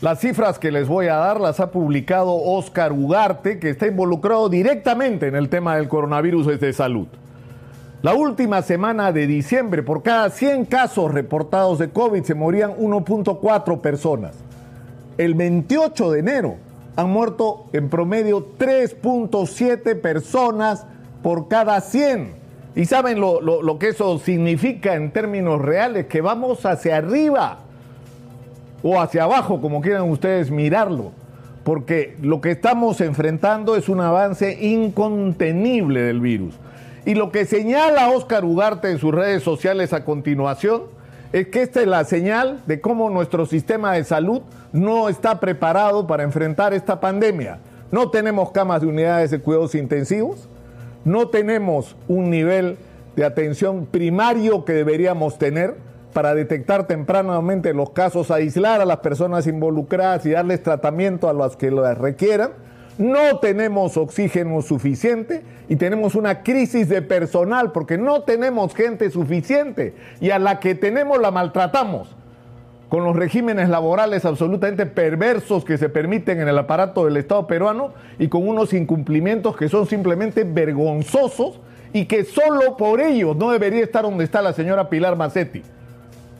Las cifras que les voy a dar las ha publicado Oscar Ugarte, que está involucrado directamente en el tema del coronavirus desde salud. La última semana de diciembre, por cada 100 casos reportados de COVID, se morían 1.4 personas. El 28 de enero han muerto en promedio 3.7 personas por cada 100. Y saben lo, lo que eso significa en términos reales, que vamos hacia arriba o hacia abajo, como quieran ustedes mirarlo, porque lo que estamos enfrentando es un avance incontenible del virus. Y lo que señala Oscar Ugarte en sus redes sociales a continuación es que esta es la señal de cómo nuestro sistema de salud no está preparado para enfrentar esta pandemia. No tenemos camas de unidades de cuidados intensivos, no tenemos un nivel de atención primario que deberíamos tener, para detectar tempranamente los casos, aislar a las personas involucradas y darles tratamiento a las que lo requieran. No tenemos oxígeno suficiente y tenemos una crisis de personal porque no tenemos gente suficiente y a la que tenemos la maltratamos con los regímenes laborales absolutamente perversos que se permiten en el aparato del Estado peruano y con unos incumplimientos que son simplemente vergonzosos y que solo por ellos no debería estar donde está la señora Pilar Macetti.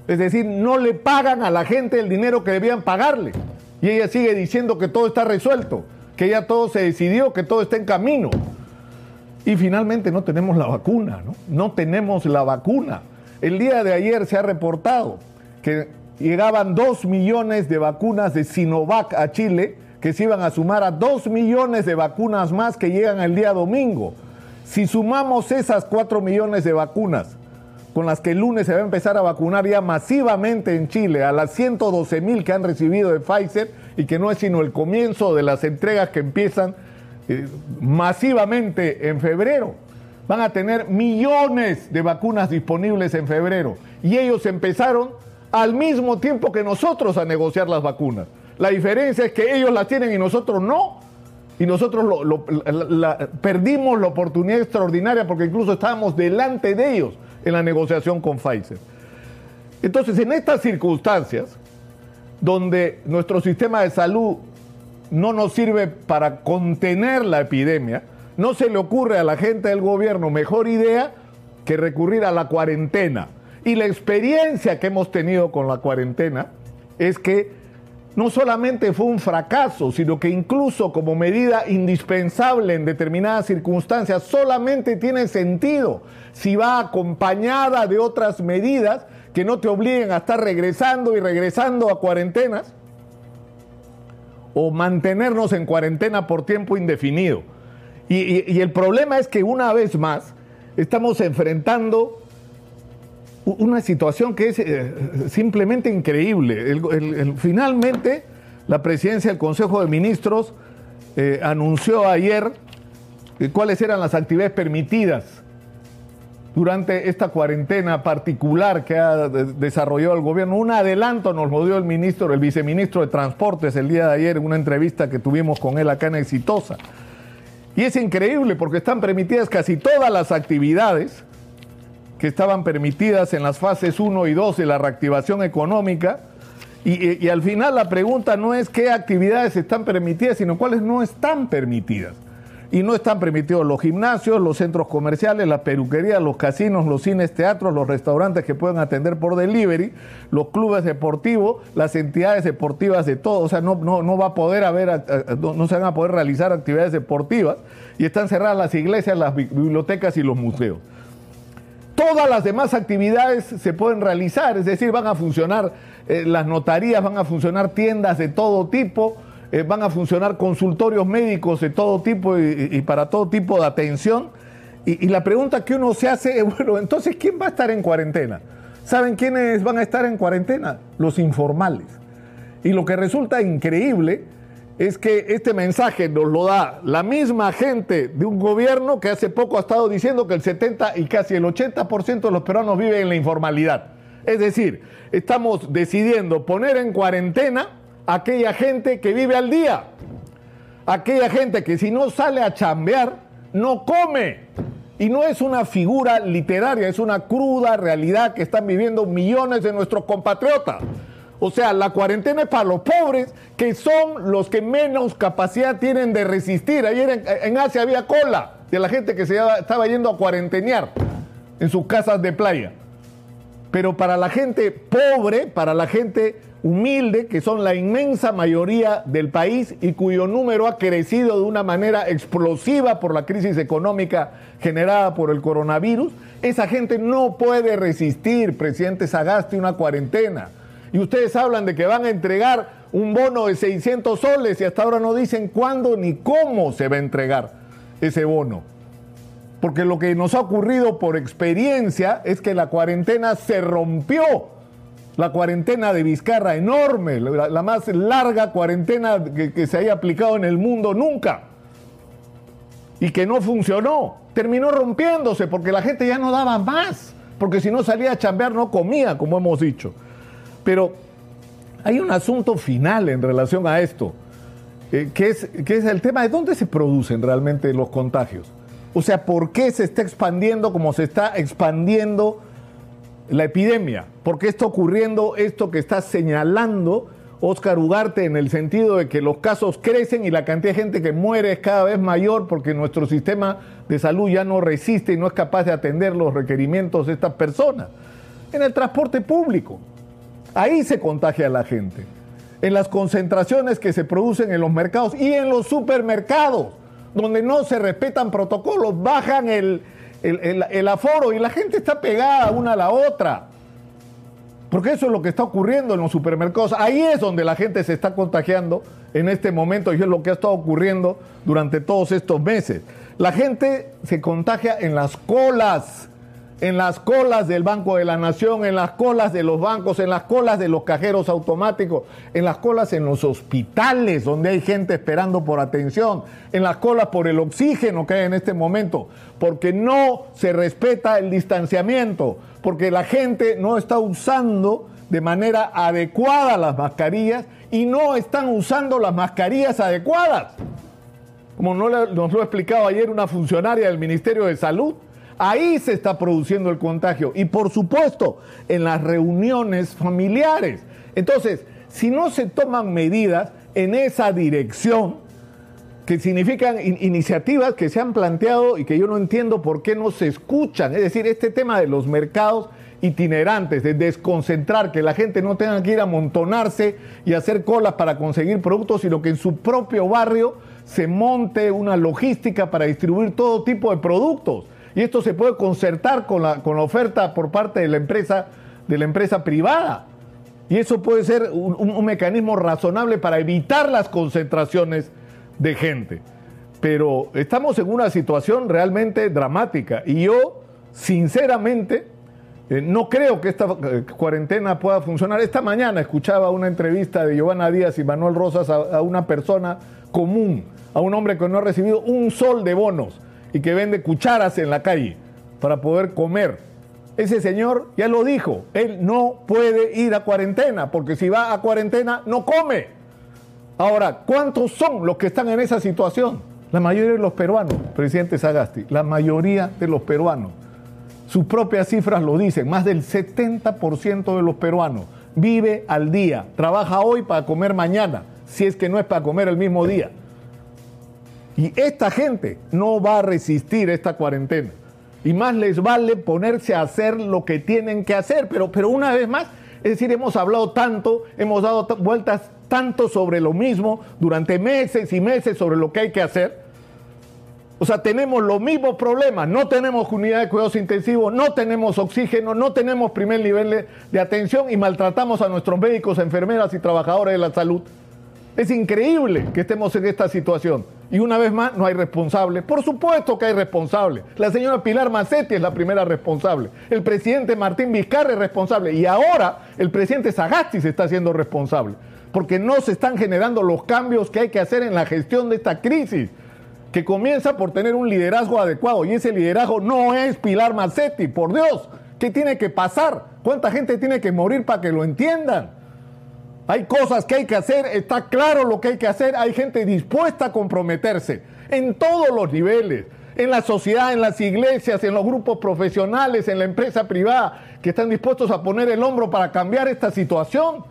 Es decir, no le pagan a la gente el dinero que debían pagarle. Y ella sigue diciendo que todo está resuelto, que ya todo se decidió, que todo está en camino. Y finalmente no tenemos la vacuna, ¿no? No tenemos la vacuna. El día de ayer se ha reportado que llegaban dos millones de vacunas de Sinovac a Chile, que se iban a sumar a dos millones de vacunas más que llegan el día domingo. Si sumamos esas cuatro millones de vacunas con las que el lunes se va a empezar a vacunar ya masivamente en Chile, a las 112 mil que han recibido de Pfizer y que no es sino el comienzo de las entregas que empiezan eh, masivamente en febrero. Van a tener millones de vacunas disponibles en febrero y ellos empezaron al mismo tiempo que nosotros a negociar las vacunas. La diferencia es que ellos las tienen y nosotros no. Y nosotros perdimos la oportunidad extraordinaria porque incluso estábamos delante de ellos en la negociación con Pfizer. Entonces, en estas circunstancias, donde nuestro sistema de salud no nos sirve para contener la epidemia, no se le ocurre a la gente del gobierno mejor idea que recurrir a la cuarentena. Y la experiencia que hemos tenido con la cuarentena es que no solamente fue un fracaso, sino que incluso como medida indispensable en determinadas circunstancias, solamente tiene sentido si va acompañada de otras medidas que no te obliguen a estar regresando y regresando a cuarentenas o mantenernos en cuarentena por tiempo indefinido. Y, el problema es que una vez más estamos enfrentando una situación que es eh, simplemente increíble. finalmente, la presidencia del Consejo de Ministros eh, anunció ayer eh, cuáles eran las actividades permitidas durante esta cuarentena particular que ha desarrollado el gobierno. Un adelanto nos lo dio el ministro, el viceministro de Transportes el día de ayer en una entrevista que tuvimos con él acá en Exitosa. Y es increíble porque están permitidas casi todas las actividades que estaban permitidas en las fases 1 y 2 de la reactivación económica. Y, al final la pregunta no es qué actividades están permitidas, sino cuáles no están permitidas. Y no están permitidos los gimnasios, los centros comerciales, las peluquerías, los casinos, los cines, teatros, los restaurantes que pueden atender por delivery, los clubes deportivos, las entidades deportivas de todo. O sea, no, no, no va a poder haber, no se van a poder realizar actividades deportivas. Y están cerradas las iglesias, las bibliotecas y los museos todas las demás actividades se pueden realizar, es decir, van a funcionar eh, las notarías, van a funcionar tiendas de todo tipo, eh, van a funcionar consultorios médicos de todo tipo y, para todo tipo de atención. Y, y, la pregunta que uno se hace es, bueno, entonces, ¿quién va a estar en cuarentena? ¿Saben quiénes van a estar en cuarentena? Los informales. Y lo que resulta increíble es que este mensaje nos lo da la misma gente de un gobierno que hace poco ha estado diciendo que el 70 y casi el 80% de los peruanos viven en la informalidad. Es decir, estamos decidiendo poner en cuarentena a aquella gente que vive al día, aquella gente que si no sale a chambear, no come. Y no es una figura literaria, es una cruda realidad que están viviendo millones de nuestros compatriotas. O sea, la cuarentena es para los pobres, que son los que menos capacidad tienen de resistir. Ayer en, Asia había cola de la gente que se estaba yendo a cuarentenear en sus casas de playa. Pero para la gente pobre, para la gente humilde, que son la inmensa mayoría del país y cuyo número ha crecido de una manera explosiva por la crisis económica generada por el coronavirus, esa gente no puede resistir, presidente Sagasti, una cuarentena. Y ustedes hablan de que van a entregar un bono de 600 soles y hasta ahora no dicen cuándo ni cómo se va a entregar ese bono. Porque lo que nos ha ocurrido por experiencia es que la cuarentena se rompió la cuarentena de Vizcarra enorme, la, más larga cuarentena que, se haya aplicado en el mundo nunca. Y que no funcionó. Terminó rompiéndose porque la gente ya no daba más. Porque si no salía a chambear no comía, como hemos dicho. Pero hay un asunto final en relación a esto, eh, que, es, que es el tema de dónde se producen realmente los contagios. O sea, ¿por qué se está expandiendo como se está expandiendo la epidemia. ¿Por qué está ocurriendo esto que está señalando Oscar Ugarte en el sentido de que los casos crecen y la cantidad de gente que muere es cada vez mayor porque nuestro sistema de salud ya no resiste y no es capaz de atender los requerimientos de estas personas? En el transporte público. Ahí se contagia la gente. En las concentraciones que se producen en los mercados y en los supermercados, donde no se respetan protocolos, bajan el, el, aforo y la gente está pegada una a la otra. Porque eso es lo que está ocurriendo en los supermercados. Ahí es donde la gente se está contagiando en este momento y es lo que ha estado ocurriendo durante todos estos meses. La gente se contagia en las colas en las colas del Banco de la Nación, en las colas de los bancos, en las colas de los cajeros automáticos, en las colas en los hospitales donde hay gente esperando por atención, en las colas por el oxígeno que hay en este momento, porque no se respeta el distanciamiento, porque la gente no está usando de manera adecuada las mascarillas y no están usando las mascarillas adecuadas. Como nos lo ha explicado ayer una funcionaria del Ministerio de Salud, Ahí se está produciendo el contagio. Y por supuesto, en las reuniones familiares. Entonces, si no se toman medidas en esa dirección, que significan iniciativas que se han planteado y que yo no entiendo por qué no se escuchan. Es decir, este tema de los mercados itinerantes, de desconcentrar, que la gente no tenga que ir a amontonarse y hacer colas para conseguir productos, sino que en su propio barrio se monte una logística para distribuir todo tipo de productos y esto se puede concertar con la, con la oferta por parte de la empresa, de la empresa privada. Y eso puede ser un, mecanismo razonable para evitar las concentraciones de gente. Pero estamos en una situación realmente dramática y yo, sinceramente, eh, no creo que esta eh, cuarentena pueda funcionar. Esta mañana escuchaba una entrevista de Giovanna Díaz y Manuel Rosas a, una persona común, a un hombre que no ha recibido un sol de bonos y que vende cucharas en la calle para poder comer. Ese señor ya lo dijo, él no puede ir a cuarentena, porque si va a cuarentena no come. Ahora, ¿cuántos son los que están en esa situación? La mayoría de los peruanos, presidente Sagasti, la mayoría de los peruanos. Sus propias cifras lo dicen, más del 70% de los peruanos vive al día, trabaja hoy para comer mañana, si es que no es para comer el mismo día. Y esta gente no va a resistir esta cuarentena. Y más les vale ponerse a hacer lo que tienen que hacer. Pero, pero una vez más, es decir, hemos hablado tanto, hemos dado vueltas tanto sobre lo mismo durante meses y meses sobre lo que hay que hacer. O sea, tenemos los mismos problemas. No tenemos unidad de cuidados intensivos, no tenemos oxígeno, no tenemos primer nivel de, de atención y maltratamos a nuestros médicos, enfermeras y trabajadores de la salud. Es increíble que estemos en esta situación. Y una vez más, no hay responsable. Por supuesto que hay responsable. La señora Pilar Macetti es la primera responsable. El presidente Martín Vizcarra es responsable. Y ahora el presidente Sagasti se está haciendo responsable. Porque no se están generando los cambios que hay que hacer en la gestión de esta crisis. Que comienza por tener un liderazgo adecuado. Y ese liderazgo no es Pilar Macetti. Por Dios, ¿qué tiene que pasar? ¿Cuánta gente tiene que morir para que lo entiendan? Hay cosas que hay que hacer, está claro lo que hay que hacer, hay gente dispuesta a comprometerse en todos los niveles, en la sociedad, en las iglesias, en los grupos profesionales, en la empresa privada, que están dispuestos a poner el hombro para cambiar esta situación.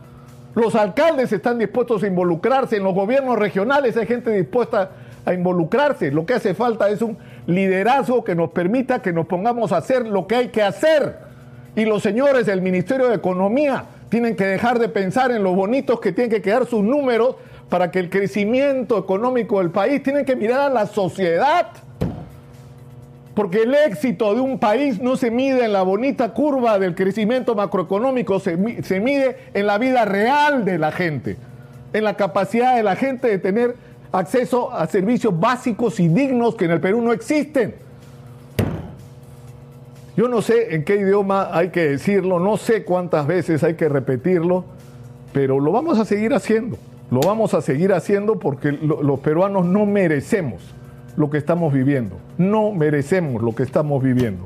Los alcaldes están dispuestos a involucrarse, en los gobiernos regionales hay gente dispuesta a involucrarse. Lo que hace falta es un liderazgo que nos permita que nos pongamos a hacer lo que hay que hacer. Y los señores del Ministerio de Economía tienen que dejar de pensar en los bonitos que tienen que quedar sus números para que el crecimiento económico del país, tienen que mirar a la sociedad. Porque el éxito de un país no se mide en la bonita curva del crecimiento macroeconómico, se, se mide en la vida real de la gente, en la capacidad de la gente de tener acceso a servicios básicos y dignos que en el Perú no existen. Yo no sé en qué idioma hay que decirlo, no sé cuántas veces hay que repetirlo, pero lo vamos a seguir haciendo. Lo vamos a seguir haciendo porque los peruanos no merecemos lo que estamos viviendo. No merecemos lo que estamos viviendo.